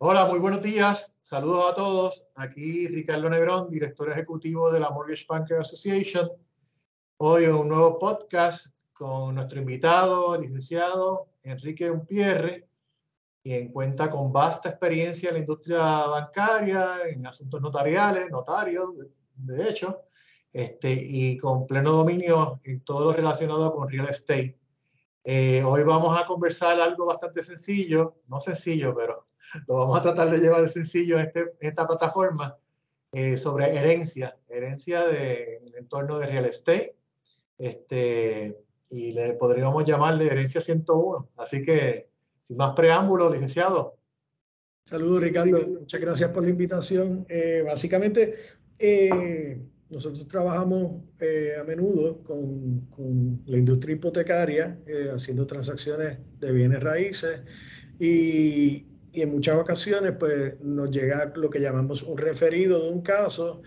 Hola, muy buenos días. Saludos a todos. Aquí Ricardo Negrón, director ejecutivo de la Mortgage Banker Association. Hoy en un nuevo podcast con nuestro invitado, licenciado Enrique Umpierre, quien cuenta con vasta experiencia en la industria bancaria, en asuntos notariales, notarios, de hecho, este, y con pleno dominio en todo lo relacionado con real estate. Eh, hoy vamos a conversar algo bastante sencillo, no sencillo, pero lo vamos a tratar de llevar sencillo en, este, esta plataforma eh, sobre herencia, herencia de, en el entorno de real estate. Este, y le podríamos llamar de herencia 101. Así que, sin más preámbulos, licenciado. Saludos, Ricardo. Muchas gracias por la invitación. Eh, básicamente, eh, nosotros trabajamos eh, a menudo con, con, la industria hipotecaria, haciendo transacciones de bienes raíces y, y en muchas ocasiones pues, nos llega lo que llamamos un referido de un caso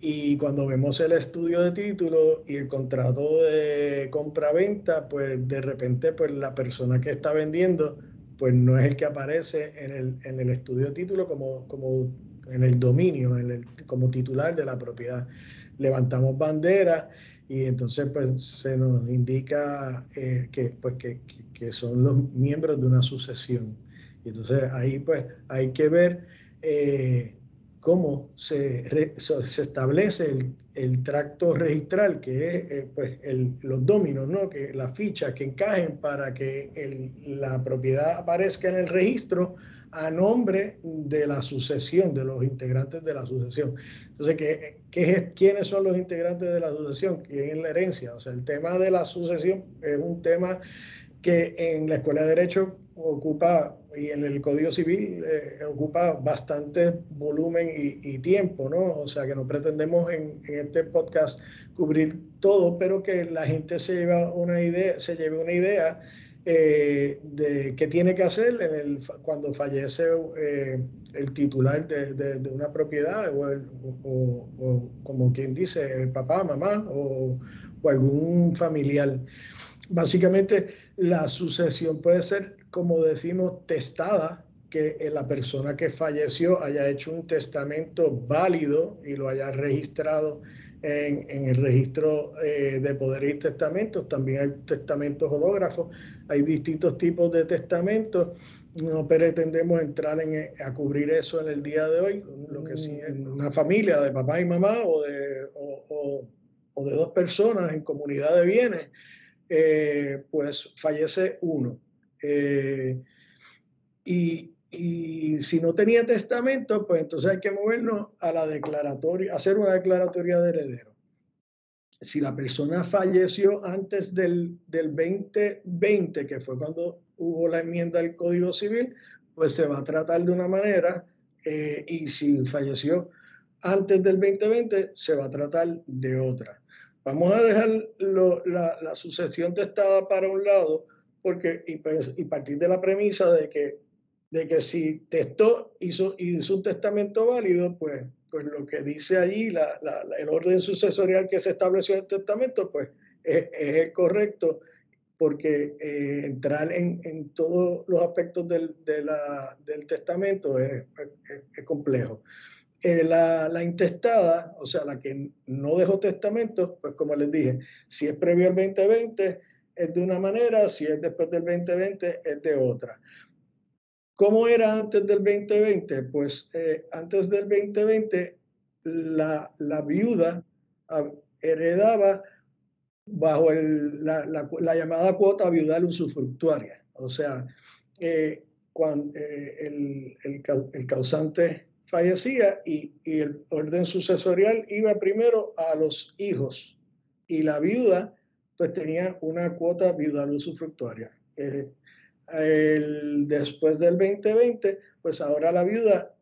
y cuando vemos el estudio de título y el contrato de compra-venta, pues de repente pues la persona que está vendiendo pues no es el que aparece en el, en el estudio de título como, como en el dominio, en el, como titular de la propiedad. Levantamos bandera y entonces pues se nos indica eh, que, pues, que, que, son los miembros de una sucesión. Y entonces ahí pues hay que ver eh, cómo se, se establece el, el, tracto registral, que es eh, pues el, los dominos, ¿no? que las fichas que encajen para que el, la propiedad aparezca en el registro a nombre de la sucesión, de los integrantes de la sucesión. Entonces, ¿qué, qué es, ¿quiénes son los integrantes de la sucesión? ¿Quién es la herencia? O sea, el tema de la sucesión es un tema que en la Escuela de Derecho ocupa, y en el Código Civil eh, ocupa bastante volumen y, tiempo, ¿no? O sea que no pretendemos en, este podcast cubrir todo, pero que la gente se lleva una idea, se lleve una idea eh, de qué tiene que hacer el, cuando fallece eh, el titular de, una propiedad o, o, como quien dice, papá, mamá o algún familiar. Básicamente, la sucesión puede ser como decimos, testada, que la persona que falleció haya hecho un testamento válido y lo haya registrado en, en el registro eh, de poderes y testamentos. También hay testamentos hológrafos. Hay distintos tipos de testamentos. No pretendemos entrar en, a cubrir eso en el día de hoy. Lo que sí, en una familia de papá y mamá o de, o, o, de dos personas en comunidad de bienes, eh, pues fallece uno eh, y, y, si no tenía testamento, pues entonces hay que movernos a la declaratoria, hacer una declaratoria de heredero. Si la persona falleció antes del, del 2020, que fue cuando hubo la enmienda del Código Civil, pues se va a tratar de una manera, eh, y si falleció antes del 2020, se va a tratar de otra. Vamos a dejar lo, la, la, sucesión testada para un lado, porque, y, pues, y partir de la premisa de que, de que si testó, hizo, hizo un testamento válido, pues, pues lo que dice allí, la, la, el orden sucesorial que se estableció en el testamento, pues es, es el correcto, porque eh, entrar en, en, todos los aspectos del, de la, del testamento es, es, es complejo. Eh, la, la, intestada, o sea, la que no dejó testamento, pues como les dije, si es previo al 2020, es de una manera, si es después del 2020 es de otra. ¿Cómo era antes del 2020? Pues eh, antes del 2020 la, la viuda heredaba bajo el, la, la, la, llamada cuota viudal usufructuaria. O sea, eh, cuando eh, el, el, el, causante fallecía y, y, el orden sucesorial iba primero a los hijos y la viuda pues tenía una cuota viudal usufructuaria. Eh, el, después del 2020, pues ahora la viuda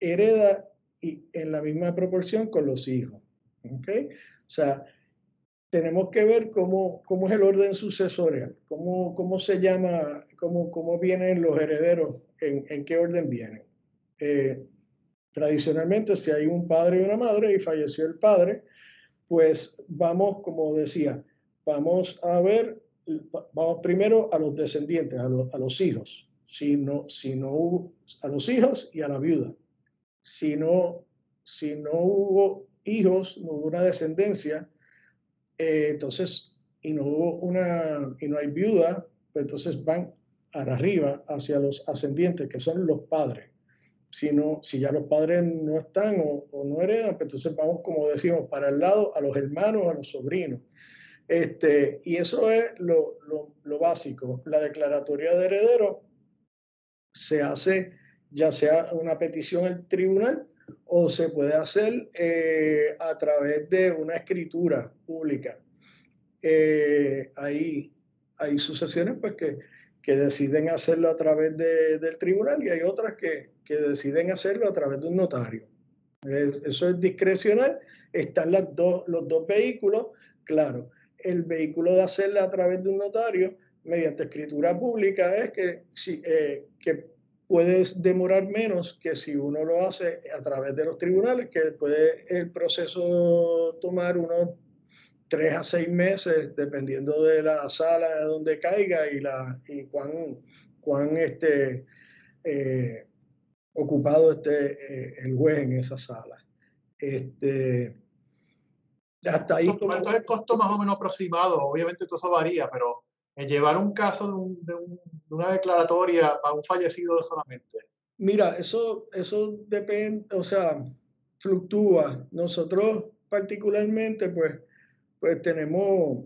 hereda y en la misma proporción con los hijos. ¿okay? O sea, tenemos que ver cómo, cómo es el orden sucesorial, cómo, cómo se llama, cómo, cómo vienen los herederos, en, en qué orden vienen. Eh, tradicionalmente, si hay un padre y una madre y falleció el padre, pues vamos, como decía, vamos a ver, vamos primero a los descendientes, a los, a los hijos. si no, si no hubo a los hijos y a la viuda. Si no, si no hubo hijos, no hubo una descendencia, eh, entonces, y no hubo una, y no hay viuda, pues entonces van arriba hacia los ascendientes, que son los padres. Si, no, si ya los padres no están o, no heredan, pues entonces vamos, como decimos, para el lado a los hermanos, a los sobrinos. Este, y eso es lo, básico. La declaratoria de heredero se hace ya sea una petición al tribunal o se puede hacer eh, a través de una escritura pública. Eh, hay, sucesiones pues, que, que, deciden hacerlo a través de, del tribunal y hay otras que, que, deciden hacerlo a través de un notario. eso es discrecional. Están los dos vehículos. Claro, el vehículo de hacerlo a través de un notario mediante escritura pública es que, si, eh, que puede demorar menos que si uno lo hace a través de los tribunales, que puede el proceso tomar unos tres a seis meses, dependiendo de la sala de donde caiga y, la, y cuán, cuán este, eh, ocupado esté eh, el juez en esa sala. Este, hasta ahí. ¿Cuánto es el costo más o menos aproximado? Obviamente todo eso varía, pero llevar un caso de, una declaratoria para un fallecido solamente? Mira, eso, eso depende, o sea, fluctúa. Nosotros particularmente, pues, pues tenemos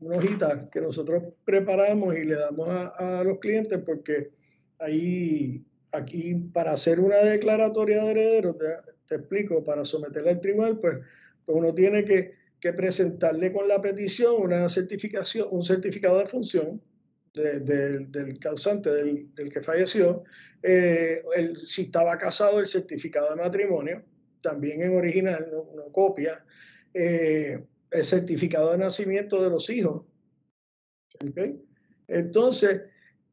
una hojita que nosotros preparamos y le damos a, los clientes porque ahí, aquí, para hacer una declaratoria de herederos, te, te explico, para someterla al tribunal, pues, pues uno tiene que presentarle con la petición una certificación, un certificado de función del causante, del, que falleció, eh, si estaba casado, el certificado de matrimonio, también en original, no, copia, eh, el certificado de nacimiento de los hijos. Entonces,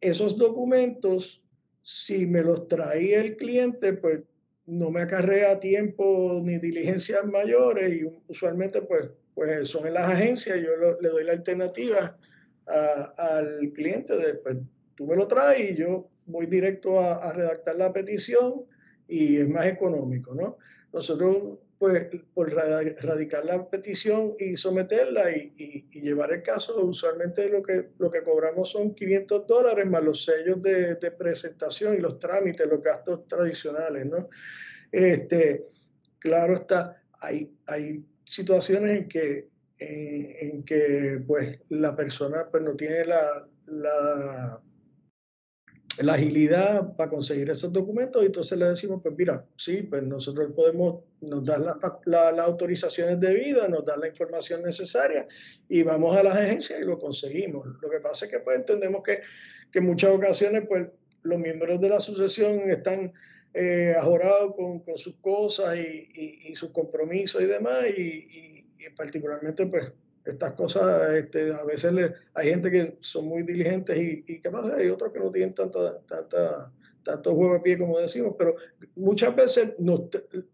esos documentos, si me los traía el cliente, pues no me acarrea tiempo ni diligencias mayores y usualmente pues, pues son en las agencias, yo le doy la alternativa al cliente de pues tú me lo traes y yo voy directo a, redactar la petición y es más económico, ¿no? Nosotros pues por radicar la petición y someterla y, llevar el caso, usualmente lo que, lo que cobramos son 500 dólares más los sellos de, presentación y los trámites, los gastos tradicionales, ¿no? Este, claro está, hay, hay situaciones en que, en que pues, la persona pues, no tiene la, la la agilidad para conseguir esos documentos y entonces le decimos, pues mira, sí, pues nosotros podemos, nos dar las autorizaciones debidas, nos dan la información necesaria y vamos a las agencias y lo conseguimos. Lo que pasa es que pues entendemos que, que en muchas ocasiones pues los miembros de la asociación están eh, ajorados con, con, sus cosas y, y, sus compromisos y demás y, y particularmente pues estas cosas, este, a veces le, hay gente que son muy diligentes y, y ¿qué pasa? Hay otros que no tienen tanta, tanta, tanto juego de pie como decimos, pero muchas veces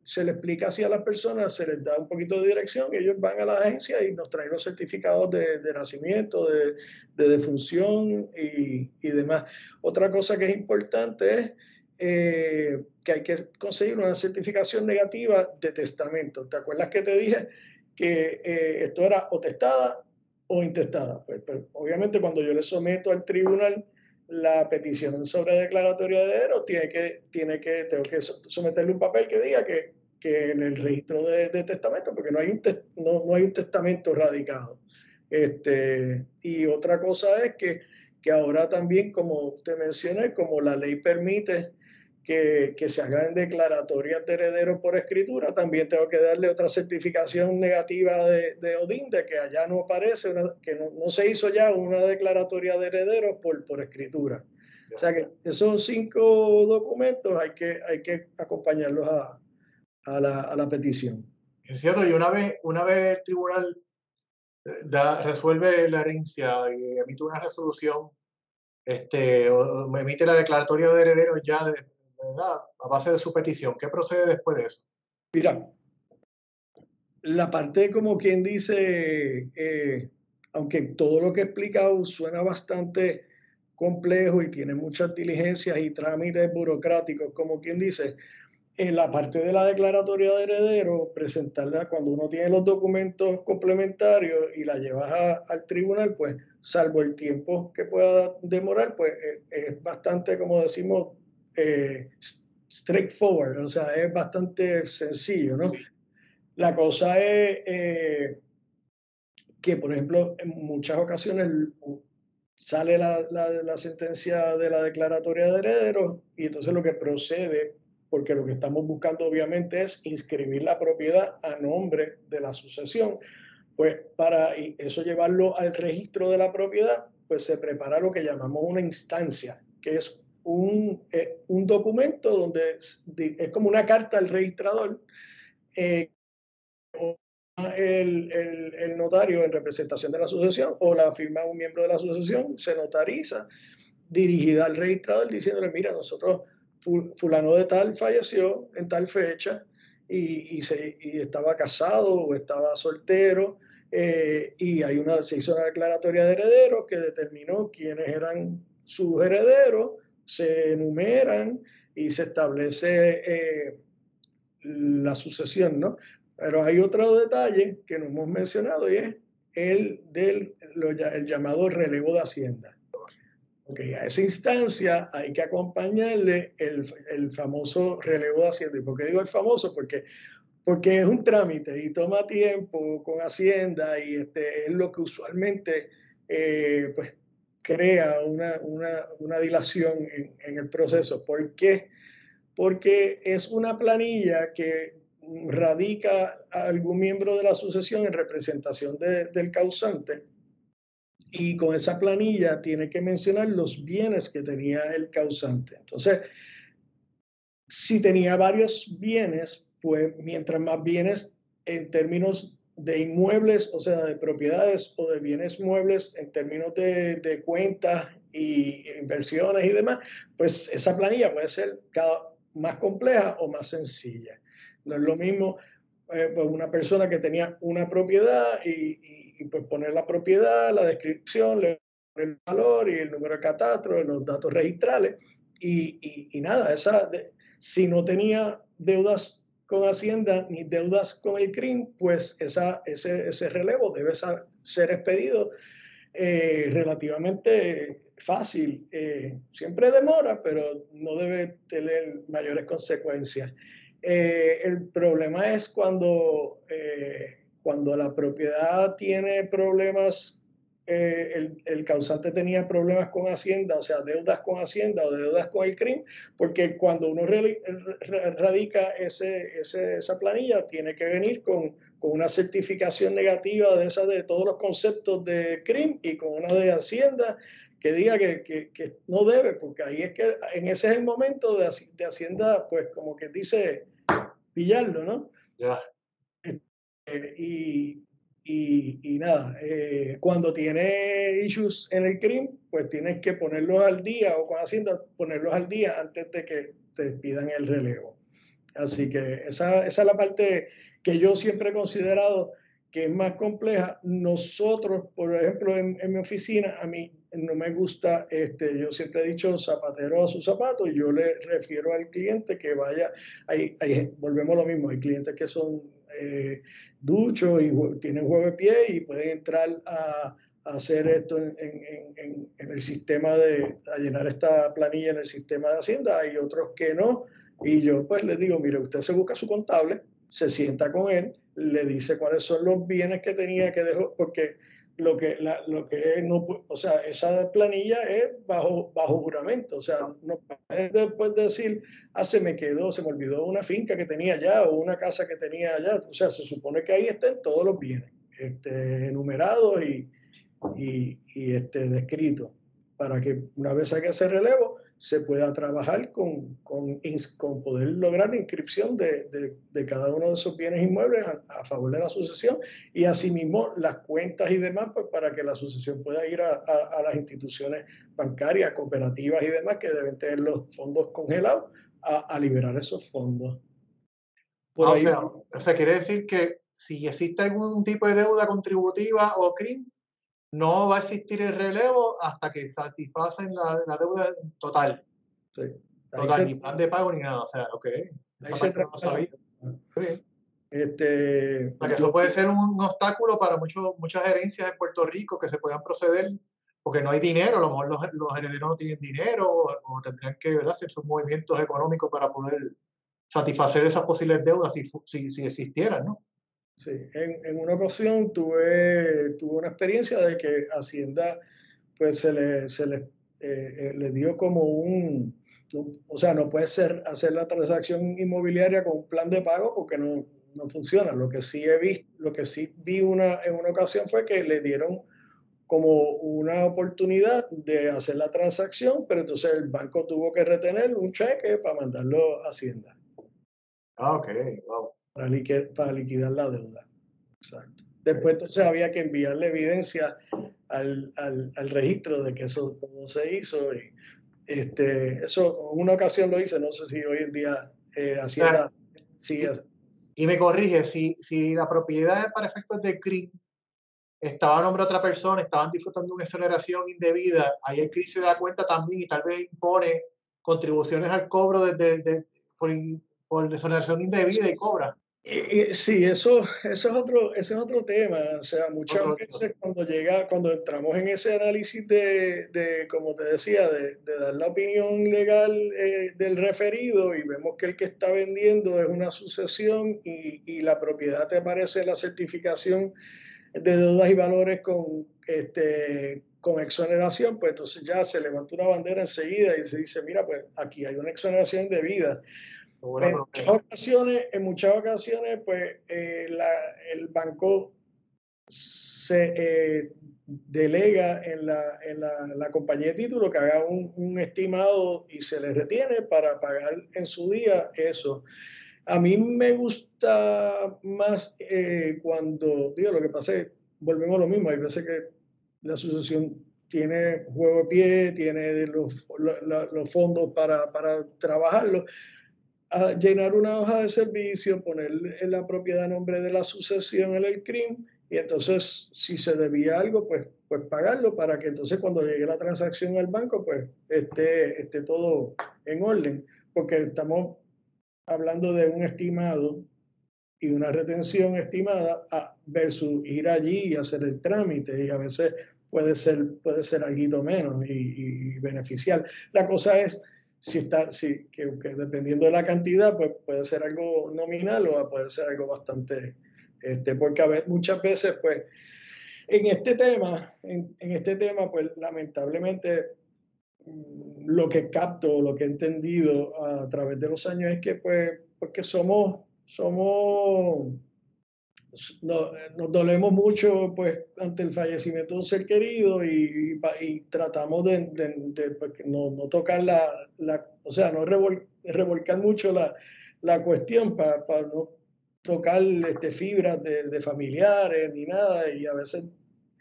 se le explica así a las personas, se les da un poquito de dirección, y ellos van a la agencia y nos traen los certificados de, de nacimiento, de, de defunción y, y, demás. Otra cosa que es importante es eh, que hay que conseguir una certificación negativa de testamento. ¿Te acuerdas que te dije que eh, esto era o testada o intestada. Pues, pues, obviamente cuando yo le someto al tribunal la petición sobre declaratoria de heredero, tiene que, tiene que, tengo que someterle un papel que diga que, que en el registro de, testamento, porque no hay, un no, no, hay un testamento radicado. Este, y otra cosa es que, que ahora también, como te mencioné, como la ley permite que, que, se hagan declaratorias de heredero por escritura, también tengo que darle otra certificación negativa de, de Odín, de que allá no aparece, que no, se hizo ya una declaratoria de heredero por, por escritura. O sea que esos cinco documentos hay que, hay que acompañarlos a, la, petición. Es cierto, y una vez, una vez el tribunal da, resuelve la herencia y emite una resolución, este, o emite la declaratoria de heredero ya a base de su petición. ¿Qué procede después de eso? Mira, la parte como quien dice, eh, aunque todo lo que he explicado suena bastante complejo y tiene muchas diligencias y trámites burocráticos, como quien dice, en la parte de la declaratoria de heredero, presentarla cuando uno tiene los documentos complementarios y la llevas al tribunal, pues salvo el tiempo que pueda demorar, pues eh, es, bastante, como decimos, eh, straightforward, o sea, es bastante sencillo, ¿no? La cosa es eh, que, por ejemplo, en muchas ocasiones sale la, la, sentencia de la declaratoria de heredero y entonces lo que procede porque lo que estamos buscando obviamente es inscribir la propiedad a nombre de la sucesión. Pues para eso llevarlo al registro de la propiedad, pues se prepara lo que llamamos una instancia, que es un, eh, un documento donde es, como una carta al registrador. Eh, el, el, el, notario en representación de la sucesión o la firma un miembro de la sucesión se notariza dirigida al registrador diciéndole, mira, nosotros fulano de tal falleció en tal fecha y, se, estaba casado o estaba soltero eh, y hay una, se hizo una declaratoria de herederos que determinó quiénes eran sus herederos, se enumeran y se establece eh, la sucesión, ¿no? Pero hay otro detalle que no hemos mencionado y es el del el llamado relevo de hacienda. Okay, a esa instancia hay que acompañarle el, el, famoso relevo de Hacienda. ¿Y por qué digo el famoso? Porque, porque es un trámite y toma tiempo con Hacienda y este, es lo que usualmente eh, pues, crea una, una, una dilación en, el proceso. ¿Por qué? Porque es una planilla que radica a algún miembro de la sucesión en representación de, del causante y con esa planilla tiene que mencionar los bienes que tenía el causante. Entonces, si tenía varios bienes, pues mientras más bienes en términos de inmuebles, o sea, de propiedades o de bienes muebles en términos de, de cuentas y inversiones y demás, pues esa planilla puede ser cada, más compleja o más sencilla. No es lo mismo eh, pues una persona que tenía una propiedad y pues poner la propiedad, la descripción, el valor y el número de catastro, los datos registrales y, y, nada, esa, si no tenía deudas con Hacienda ni deudas con el CRIM, pues ese relevo debe ser expedido eh, relativamente fácil. Eh, siempre demora, pero no debe tener mayores consecuencias. Eh, el problema es cuando cuando la propiedad tiene problemas, eh, el, causante tenía problemas con Hacienda, o sea, deudas con Hacienda o deudas con el CRIM, porque cuando uno radica ese, esa planilla, tiene que venir con, una certificación negativa de esa de todos los conceptos de CRIM y con una de Hacienda que diga que, no debe, porque ahí es que en ese es el momento de, de Hacienda, pues como que dice pillarlo, ¿no? Ya. Eh, y, y, nada, eh, cuando tiene issues en el CRIM, pues tienes que ponerlos al día o con Hacienda ponerlos al día antes de que te pidan el relevo. Así que esa, esa es la parte que yo siempre he considerado que es más compleja. Nosotros, por ejemplo, en, en, mi oficina, a mí no me gusta, este, yo siempre he dicho zapatero a su zapato y yo le refiero al cliente que vaya, ahí, ahí volvemos a lo mismo, hay clientes que son eh, y tienen juego de pie y pueden entrar a, hacer esto en, el sistema de, a llenar esta planilla en el sistema de Hacienda, hay otros que no, y yo pues les digo, mire, usted se busca su contable, se sienta con él, le dice cuáles son los bienes que tenía que dejar, porque lo que, la, lo que no, o sea, esa planilla es bajo, bajo juramento, o sea, no puedes después decir, ah, se me quedó, se me olvidó una finca que tenía allá o una casa que tenía allá, o sea, se supone que ahí estén todos los bienes, este, enumerados y, y, y este, descritos, para que una vez que hacer relevo, se pueda trabajar con, con, con poder lograr la inscripción de, de, de, cada uno de esos bienes inmuebles a, favor de la sucesión y asimismo las cuentas y demás pues, para que la sucesión pueda ir a, a, las instituciones bancarias, cooperativas y demás que deben tener los fondos congelados a, liberar esos fondos. Ah, o, sea, o sea, quiere decir que si existe algún tipo de deuda contributiva o CRIM, no va a existir el relevo hasta que satisfacen la, la deuda total. Sí. Total, ni plan de pago ni nada. O sea, ok. Esa parte no sabía. Sí. Este, o sea, que eso puede ser un, obstáculo para muchas herencias en Puerto Rico que se puedan proceder porque no hay dinero, a lo mejor los, los herederos no tienen dinero o, tendrían que hacer sus movimientos económicos para poder satisfacer esas posibles deudas si, si, si existieran, ¿no? Sí, en, en, una ocasión tuve, tuve una experiencia de que Hacienda pues se le, se le, eh, eh, le dio como un, o sea, no puede ser hacer la transacción inmobiliaria con un plan de pago porque no, no funciona. Lo que sí he visto, lo que sí vi una, en una ocasión fue que le dieron como una oportunidad de hacer la transacción, pero entonces el banco tuvo que retener un cheque para mandarlo a Hacienda. Ah, ok, wow para, liquidar la deuda. Exacto. Después entonces había que enviarle evidencia al, al, registro de que eso todo se hizo. Y, este, eso en una ocasión lo hice, no sé si hoy en día eh, hacía... y, me corrige, si, si la propiedad para efectos de CRIM estaba a nombre de otra persona, estaban disfrutando una exoneración indebida, ahí el CRIM se da cuenta también y tal vez impone contribuciones al cobro de, de, por, por exoneración indebida y cobra. Sí, eso, eso, es otro, ese es otro tema. O sea, muchas veces cuando llega, cuando entramos en ese análisis de, de como te decía, de, de dar la opinión legal eh, del referido y vemos que el que está vendiendo es una sucesión y, y la propiedad te aparece en la certificación de deudas y valores con, este, con exoneración, pues entonces ya se levanta una bandera enseguida y se dice, mira, pues aquí hay una exoneración de vida. En muchas, ocasiones, en muchas ocasiones, pues eh, el banco se eh, delega en, la, en la, la, compañía de título que haga un, un, estimado y se le retiene para pagar en su día eso. A mí me gusta más eh, cuando, digo, lo que pasa es, volvemos a lo mismo, hay veces que la asociación tiene juego de pie, tiene los, los, los fondos para, para trabajarlo, a llenar una hoja de servicio, poner la propiedad a nombre de la sucesión en el CRIM y entonces si se debía algo, pues, pues pagarlo para que entonces cuando llegue la transacción al banco, pues esté, esté todo en orden, porque estamos hablando de un estimado y una retención estimada versus ir allí y hacer el trámite y a veces puede ser, puede ser algo menos y, y beneficiar. La cosa es si está, si, que, dependiendo de la cantidad, pues puede ser algo nominal o puede ser algo bastante, este, porque a veces, muchas veces, pues, en este tema, en, en este tema, pues lamentablemente mm, lo que capto, lo que he entendido a través de los años es que, pues, porque somos, somos nos dolemos mucho pues ante el fallecimiento de un ser querido y, y, tratamos de, pues, no, no, tocar la, la, o sea, no revolcar mucho la, cuestión para, para no tocar este, fibras de, familiares ni nada y a veces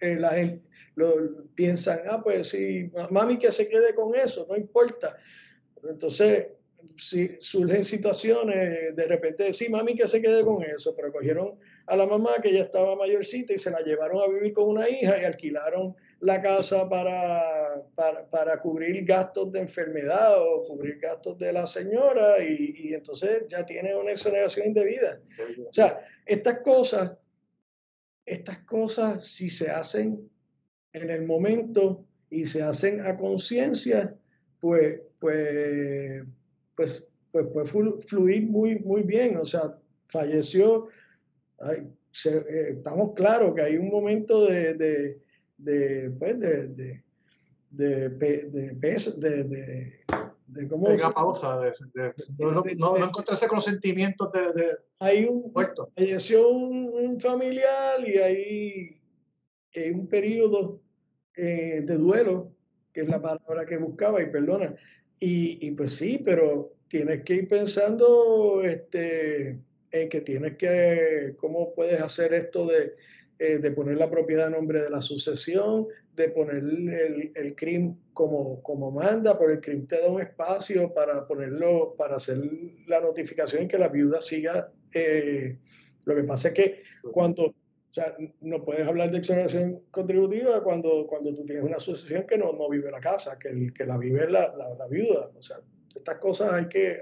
eh, la gente lo, piensan, ah, pues sí, mami que se quede con eso, no importa. Entonces, si surgen situaciones, de repente, sí, mami que se quede con eso, pero cogieron a la mamá que ya estaba mayorcita y se la llevaron a vivir con una hija y alquilaron la casa para, para, cubrir gastos de enfermedad o cubrir gastos de la señora y, y entonces ya tiene una exoneración indebida. O sea, estas cosas, estas cosas si se hacen en el momento y se hacen a conciencia, pues, pues pues, pues puede fluir muy, muy bien. O sea, falleció, eh, estamos claros que hay un momento de, de, de pues de, de, de, de, de, de cómo pausa, de, no, no, encontrarse con los sentimientos de, hay un falleció un, familiar y hay, hay un periodo eh, de duelo que es la palabra que buscaba y perdona y, y, pues sí, pero tienes que ir pensando este, en que tienes que, cómo puedes hacer esto de, eh, de poner la propiedad a nombre de la sucesión, de poner el, el CRIM como, como manda, pero el CRIM te da un espacio para ponerlo, para hacer la notificación y que la viuda siga. Eh, lo que pasa es que cuando, o sea, no puedes hablar de exoneración contributiva cuando, cuando tú tienes una sucesión que no, no vive la casa, que, que la vive la, la, viuda. O sea, estas cosas hay que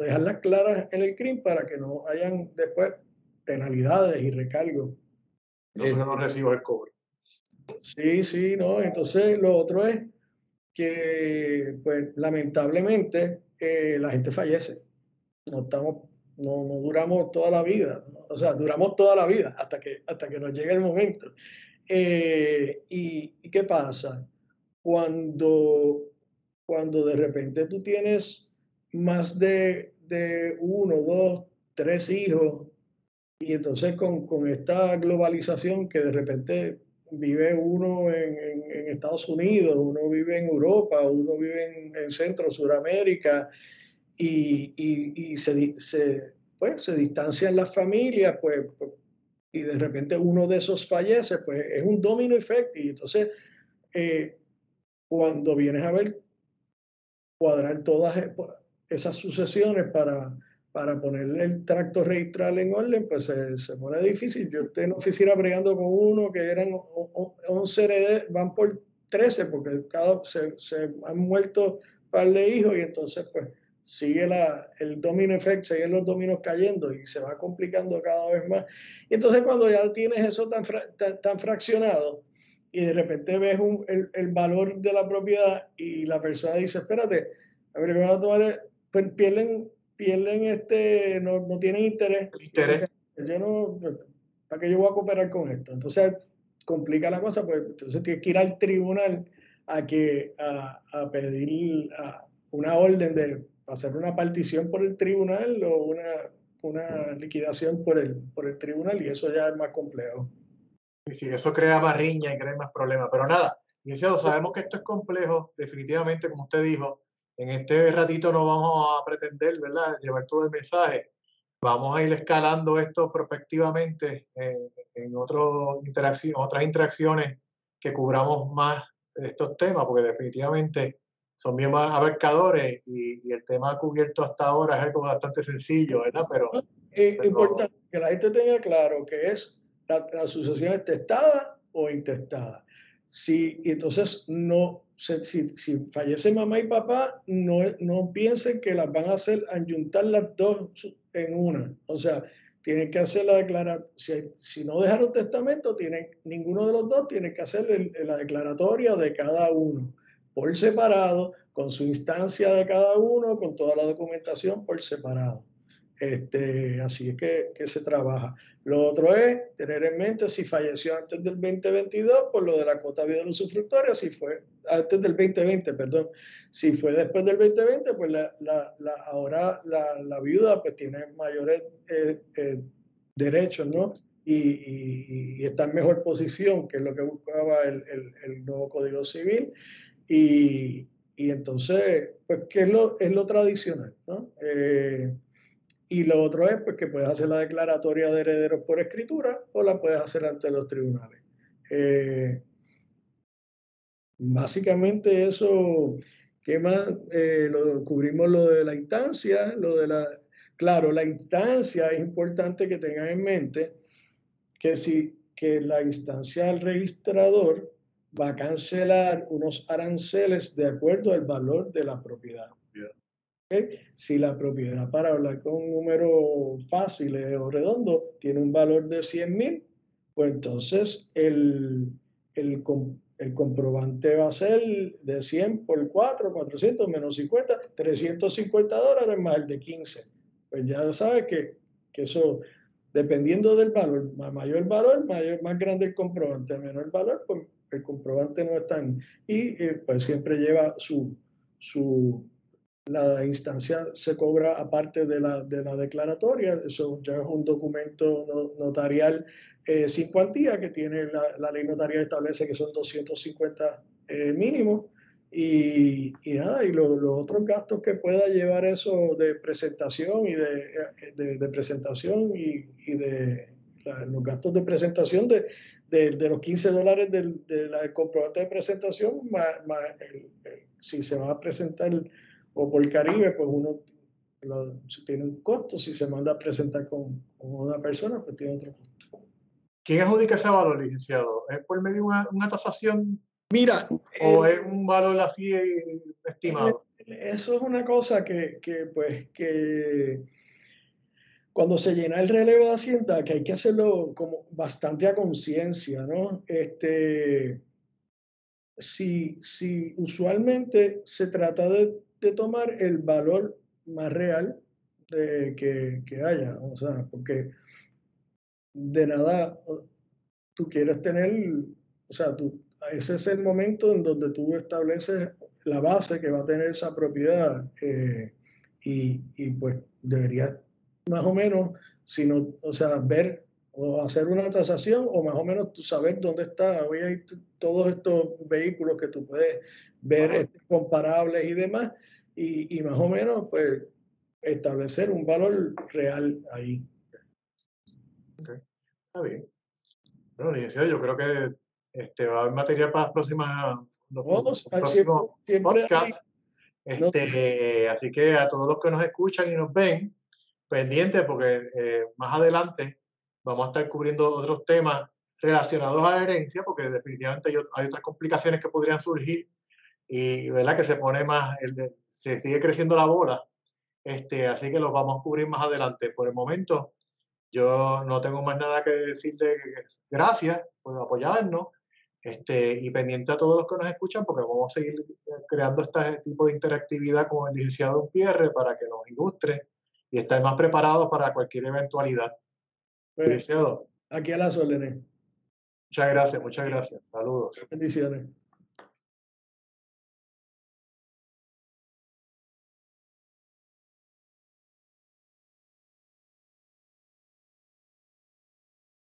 dejarlas claras en el CRIM para que no hayan después penalidades y recargos. No se no recibo el cobre. Sí, sí, no. Entonces, lo otro es que, pues, lamentablemente, eh, la gente fallece. No estamos no, no duramos toda la vida, o sea, duramos toda la vida hasta que, hasta que nos llegue el momento. Eh, y, qué pasa? Cuando, cuando de repente tú tienes más de, de uno, dos, tres hijos, y entonces con, con, esta globalización que de repente vive uno en, en, Estados Unidos, uno vive en Europa, uno vive en, en Centro, Suramérica, y, y, se, se, pues, se distancian las familias, pues, pues, y de repente uno de esos fallece, pues es un domino efecto. Y entonces, eh, cuando vienes a ver cuadrar todas e, pues, esas sucesiones para, para ponerle el tracto registral en orden, pues se, pone difícil. Yo estoy en oficina bregando con uno que eran 11 herederos, van por 13 porque cada, se, se han muerto par de hijos y entonces pues sigue la, el domino effect, siguen los dominos cayendo y se va complicando cada vez más. Y entonces cuando ya tienes eso tan, tan, fraccionado y de repente ves un, el, el, valor de la propiedad y la persona dice, espérate, a ver, a tomar, pues pierden, pierden este, no, no tienen interés. Interés. Yo no, ¿para qué yo voy a cooperar con esto? Entonces complica la cosa, pues entonces tienes que ir al tribunal a que a, a pedir a una orden de hacer una partición por el tribunal o una, una liquidación por el, por el tribunal y eso ya es más complejo. Sí, sí, eso crea más riña y crea más problemas. Pero nada, licenciado, sabemos que esto es complejo, definitivamente, como usted dijo, en este ratito no vamos a pretender, ¿verdad?, llevar todo el mensaje. Vamos a ir escalando esto prospectivamente en, en otro interacción, otras interacciones que cubramos más estos temas, porque definitivamente son bien más abarcadores y, el tema cubierto hasta ahora es algo bastante sencillo, ¿verdad? Pero, es importante que la gente tenga claro que es la, la sucesión es testada o intestada. Si, y entonces no, si, si, fallece mamá y papá, no, no piensen que las van a hacer, ayuntar las dos en una. O sea, tienen que hacer la declaración, si, si, no dejaron testamento, tienen, ninguno de los dos tiene que hacer la declaratoria de cada uno por separado, con su instancia de cada uno, con toda la documentación por separado. Este, así es que, que, se trabaja. Lo otro es tener en mente si falleció antes del 2022, por lo de la cuota vida usufructoria, si fue antes del 2020, perdón. Si fue después del 2020, pues la, la, la, ahora la, viuda pues tiene mayores eh, eh, derechos, ¿no? Y, está en mejor posición, que es lo que buscaba el, el nuevo Código Civil. Y, y entonces, pues, ¿qué es lo, es lo tradicional? ¿no? Eh, y lo otro es pues, que puedes hacer la declaratoria de herederos por escritura o la puedes hacer ante los tribunales. Eh, básicamente eso, ¿qué más? Eh, lo, cubrimos lo de la instancia, lo de la... Claro, la instancia es importante que tengan en mente que si que la instancia del registrador va a cancelar unos aranceles de acuerdo al valor de la propiedad. Si la propiedad, para hablar con un número fácil o redondo, tiene un valor de 100 mil, pues entonces el, el, el, comprobante va a ser de 100 por 4, 400 menos 50, 350 dólares más el de 15. Pues ya sabes que, que eso, dependiendo del valor, mayor valor, mayor, más grande el comprobante, menor valor, pues el comprobante no está en, y eh, pues siempre lleva su, su, la instancia se cobra aparte de la, de la declaratoria, eso ya es un documento notarial eh, sin cuantía que tiene la, la, ley notarial establece que son 250 eh, mínimos y, y, nada, y los otros gastos que pueda llevar eso de presentación y de, de, de presentación y, y de los gastos de presentación de, de, de los 15 dólares del, comprobante de presentación, más, si se va a presentar o por Caribe, pues uno tiene un costo, si se manda a presentar con, con, una persona, pues tiene otro costo. ¿Quién adjudica ese valor, licenciado? ¿Es por medio de una, tasación? Mira. ¿O es un valor así estimado? Eso es una cosa que, que, pues, que cuando se llena el relevo de Hacienda, que hay que hacerlo como bastante a conciencia, ¿no? Este, si, si usualmente se trata de, de tomar el valor más real que, que, haya, o sea, porque de nada tú quieres tener, o sea, tú, ese es el momento en donde tú estableces la base que va a tener esa propiedad eh, y, y, pues deberías más o menos, sino, o sea, ver o hacer una tasación o más o menos saber dónde está. Hoy hay todos estos vehículos que tú puedes ver este, comparables y demás y, y más o menos pues establecer un valor real ahí. Okay. Está bien. Bueno, licenciado, yo creo que este, va a haber material para las próximas, los, próximos podcasts. Este, Así que a todos los que nos escuchan y nos ven, pendientes porque eh, más adelante vamos a estar cubriendo otros temas relacionados a la herencia, porque definitivamente hay, otras complicaciones que podrían surgir y ¿verdad? que se pone más, se sigue creciendo la bola. Este, así que los vamos a cubrir más adelante. Por el momento, yo no tengo más nada que decirle. Gracias por apoyarnos este, y pendiente a todos los que nos escuchan, porque vamos a seguir eh, creando este tipo de interactividad con el licenciado Pierre para que nos ilustre y estar más preparados para cualquier eventualidad. licenciado. Aquí a las órdenes. Muchas gracias, muchas gracias. Saludos. Bendiciones.